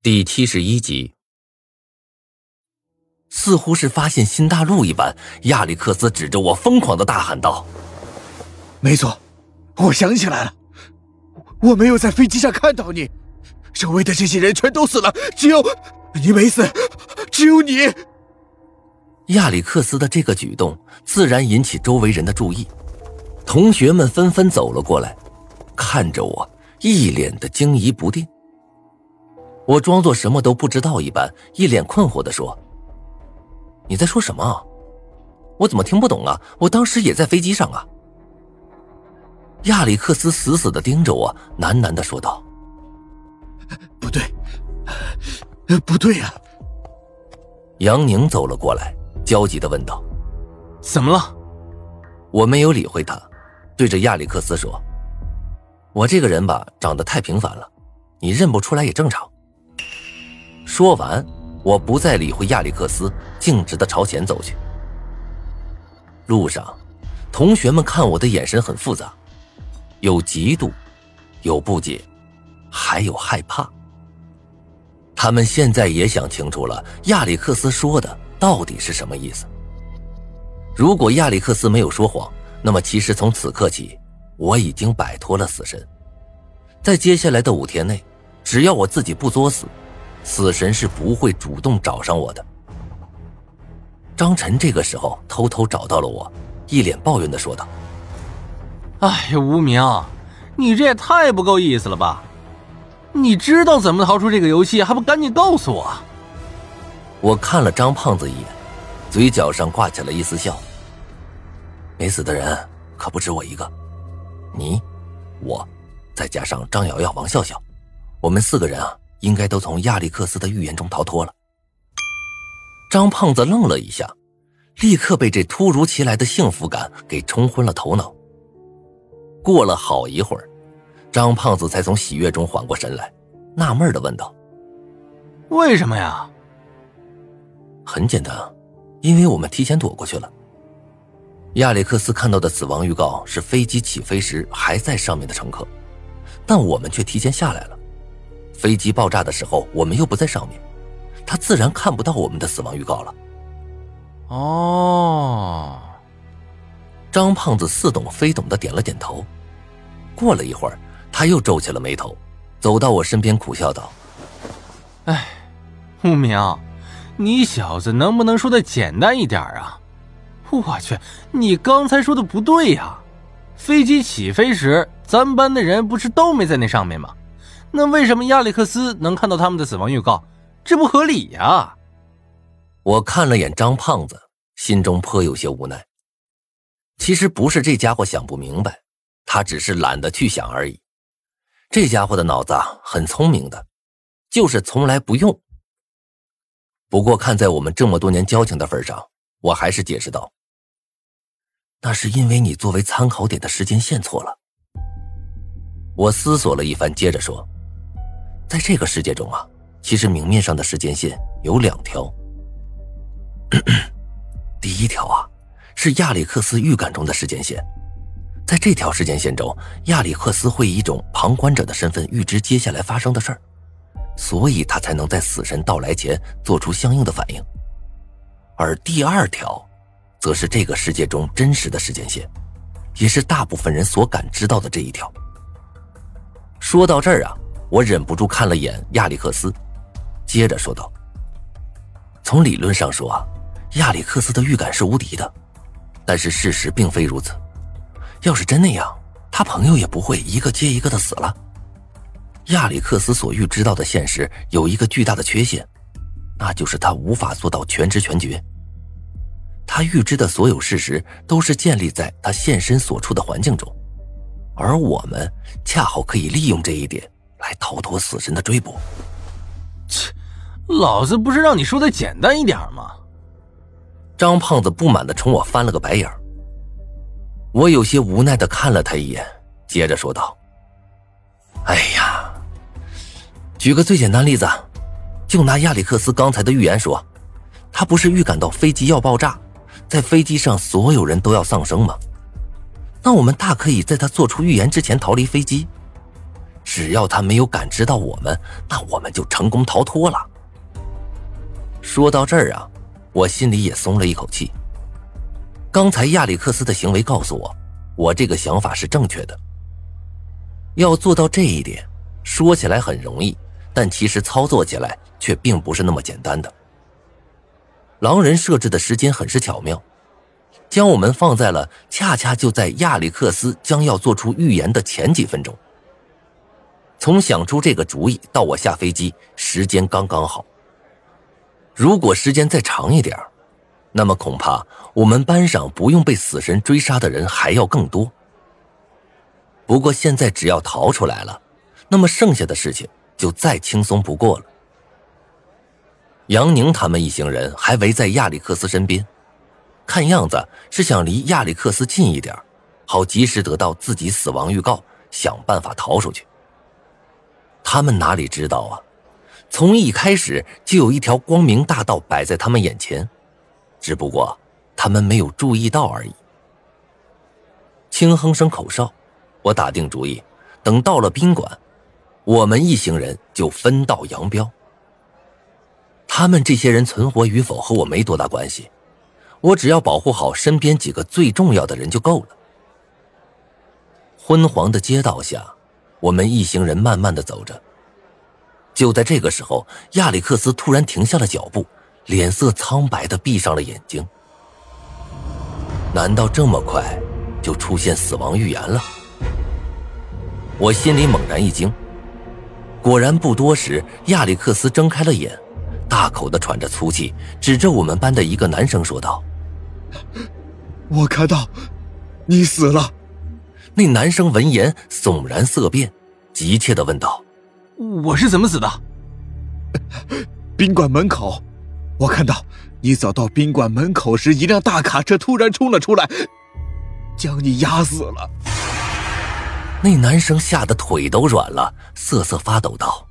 第七十一集，似乎是发现新大陆一般，亚历克斯指着我疯狂的大喊道：“没错，我想起来了，我没有在飞机上看到你，周围的这些人全都死了，只有你没死，只有你。”亚历克斯的这个举动自然引起周围人的注意，同学们纷纷走了过来，看着我，一脸的惊疑不定。我装作什么都不知道一般，一脸困惑的说：“你在说什么？我怎么听不懂啊？我当时也在飞机上啊。”亚历克斯死死的盯着我，喃喃的说道：“不对，不对呀。”杨宁走了过来，焦急的问道：“怎么了？”我没有理会他，对着亚历克斯说：“我这个人吧，长得太平凡了，你认不出来也正常。”说完，我不再理会亚历克斯，径直的朝前走去。路上，同学们看我的眼神很复杂，有嫉妒，有不解，还有害怕。他们现在也想清楚了，亚历克斯说的到底是什么意思。如果亚历克斯没有说谎，那么其实从此刻起，我已经摆脱了死神。在接下来的五天内，只要我自己不作死。死神是不会主动找上我的。张晨这个时候偷偷找到了我，一脸抱怨的说道：“哎呀，无名，你这也太不够意思了吧！你知道怎么逃出这个游戏，还不赶紧告诉我？”我看了张胖子一眼，嘴角上挂起了一丝笑。没死的人可不止我一个，你、我，再加上张瑶瑶、王笑笑，我们四个人啊。应该都从亚历克斯的预言中逃脱了。张胖子愣了一下，立刻被这突如其来的幸福感给冲昏了头脑。过了好一会儿，张胖子才从喜悦中缓过神来，纳闷的问道：“为什么呀？”很简单，因为我们提前躲过去了。亚历克斯看到的死亡预告是飞机起飞时还在上面的乘客，但我们却提前下来了。飞机爆炸的时候，我们又不在上面，他自然看不到我们的死亡预告了。哦，张胖子似懂非懂的点了点头。过了一会儿，他又皱起了眉头，走到我身边苦笑道：“哎，无名，你小子能不能说的简单一点啊？我去，你刚才说的不对呀！飞机起飞时，咱班的人不是都没在那上面吗？”那为什么亚历克斯能看到他们的死亡预告？这不合理呀！我看了眼张胖子，心中颇有些无奈。其实不是这家伙想不明白，他只是懒得去想而已。这家伙的脑子很聪明的，就是从来不用。不过看在我们这么多年交情的份上，我还是解释道：“那是因为你作为参考点的时间线错了。”我思索了一番，接着说。在这个世界中啊，其实明面上的时间线有两条。第一条啊，是亚历克斯预感中的时间线，在这条时间线中，亚历克斯会以一种旁观者的身份预知接下来发生的事儿，所以他才能在死神到来前做出相应的反应。而第二条，则是这个世界中真实的时间线，也是大部分人所感知到的这一条。说到这儿啊。我忍不住看了眼亚历克斯，接着说道：“从理论上说，亚历克斯的预感是无敌的，但是事实并非如此。要是真那样，他朋友也不会一个接一个的死了。亚历克斯所预知到的现实有一个巨大的缺陷，那就是他无法做到全知全觉。他预知的所有事实都是建立在他现身所处的环境中，而我们恰好可以利用这一点。”来逃脱死神的追捕。切，老子不是让你说的简单一点吗？张胖子不满的冲我翻了个白眼我有些无奈的看了他一眼，接着说道：“哎呀，举个最简单例子，就拿亚历克斯刚才的预言说，他不是预感到飞机要爆炸，在飞机上所有人都要丧生吗？那我们大可以在他做出预言之前逃离飞机。”只要他没有感知到我们，那我们就成功逃脱了。说到这儿啊，我心里也松了一口气。刚才亚历克斯的行为告诉我，我这个想法是正确的。要做到这一点，说起来很容易，但其实操作起来却并不是那么简单的。狼人设置的时间很是巧妙，将我们放在了恰恰就在亚历克斯将要做出预言的前几分钟。从想出这个主意到我下飞机，时间刚刚好。如果时间再长一点那么恐怕我们班上不用被死神追杀的人还要更多。不过现在只要逃出来了，那么剩下的事情就再轻松不过了。杨宁他们一行人还围在亚历克斯身边，看样子是想离亚历克斯近一点，好及时得到自己死亡预告，想办法逃出去。他们哪里知道啊？从一开始就有一条光明大道摆在他们眼前，只不过他们没有注意到而已。轻哼声口哨，我打定主意，等到了宾馆，我们一行人就分道扬镳。他们这些人存活与否和我没多大关系，我只要保护好身边几个最重要的人就够了。昏黄的街道下。我们一行人慢慢的走着。就在这个时候，亚历克斯突然停下了脚步，脸色苍白的闭上了眼睛。难道这么快就出现死亡预言了？我心里猛然一惊。果然不多时，亚历克斯睁开了眼，大口的喘着粗气，指着我们班的一个男生说道：“我看到，你死了。”那男生闻言悚然色变，急切的问道：“我是怎么死的？”宾馆门口，我看到你走到宾馆门口时，一辆大卡车突然冲了出来，将你压死了。那男生吓得腿都软了，瑟瑟发抖道：“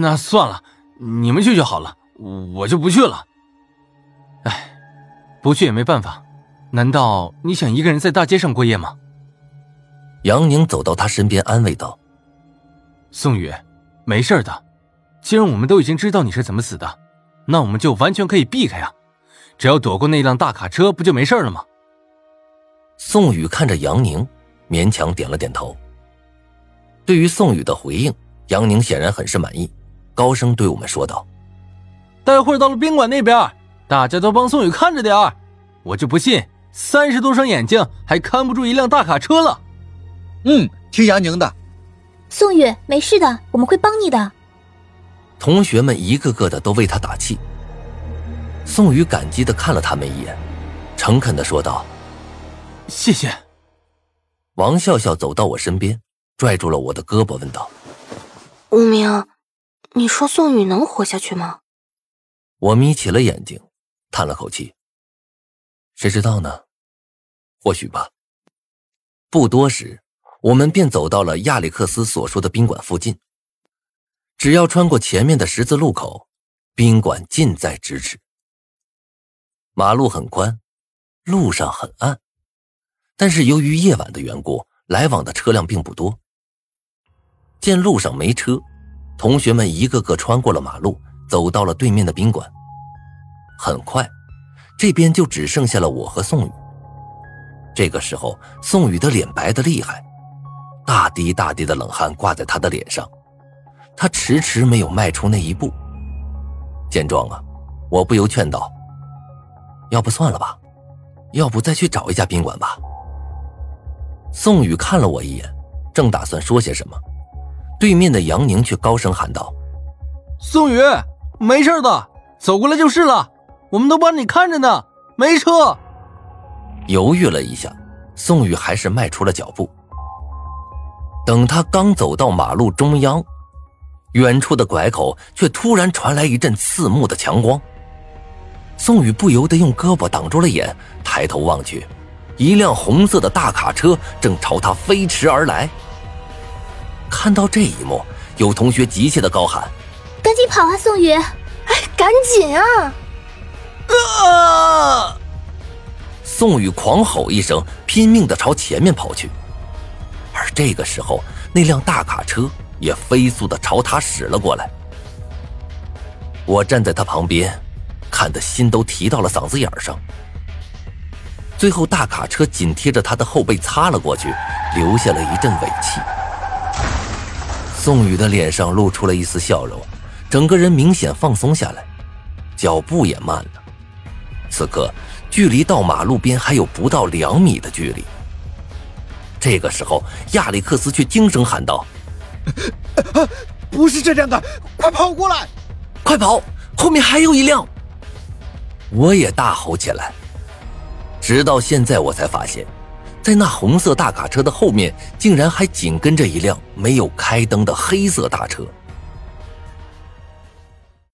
那算了，你们去就好了，我就不去了。哎，不去也没办法。”难道你想一个人在大街上过夜吗？杨宁走到他身边，安慰道：“宋宇，没事的。既然我们都已经知道你是怎么死的，那我们就完全可以避开啊！只要躲过那辆大卡车，不就没事了吗？”宋宇看着杨宁，勉强点了点头。对于宋宇的回应，杨宁显然很是满意，高声对我们说道：“待会儿到了宾馆那边，大家都帮宋宇看着点儿，我就不信。”三十多双眼睛还看不住一辆大卡车了。嗯，听杨宁的。宋宇，没事的，我们会帮你的。同学们一个个的都为他打气。宋宇感激的看了他们一眼，诚恳的说道：“谢谢。”王笑笑走到我身边，拽住了我的胳膊，问道：“无名，你说宋宇能活下去吗？”我眯起了眼睛，叹了口气。谁知道呢？或许吧。不多时，我们便走到了亚历克斯所说的宾馆附近。只要穿过前面的十字路口，宾馆近在咫尺。马路很宽，路上很暗，但是由于夜晚的缘故，来往的车辆并不多。见路上没车，同学们一个个穿过了马路，走到了对面的宾馆。很快。这边就只剩下了我和宋宇。这个时候，宋宇的脸白的厉害，大滴大滴的冷汗挂在他的脸上，他迟迟没有迈出那一步。见状啊，我不由劝道：“要不算了吧，要不再去找一家宾馆吧。”宋宇看了我一眼，正打算说些什么，对面的杨宁却高声喊道：“宋宇，没事的，走过来就是了。”我们都帮你看着呢，没车。犹豫了一下，宋宇还是迈出了脚步。等他刚走到马路中央，远处的拐口却突然传来一阵刺目的强光。宋宇不由得用胳膊挡住了眼，抬头望去，一辆红色的大卡车正朝他飞驰而来。看到这一幕，有同学急切的高喊：“赶紧跑啊，宋宇！哎，赶紧啊！”啊！宋宇狂吼一声，拼命的朝前面跑去。而这个时候，那辆大卡车也飞速的朝他驶了过来。我站在他旁边，看得心都提到了嗓子眼上。最后，大卡车紧贴着他的后背擦了过去，留下了一阵尾气。宋宇的脸上露出了一丝笑容，整个人明显放松下来，脚步也慢了。此刻，距离到马路边还有不到两米的距离。这个时候，亚历克斯却惊声喊道：“不是这辆的，快跑过来！快跑！后面还有一辆！”我也大吼起来。直到现在，我才发现，在那红色大卡车的后面，竟然还紧跟着一辆没有开灯的黑色大车。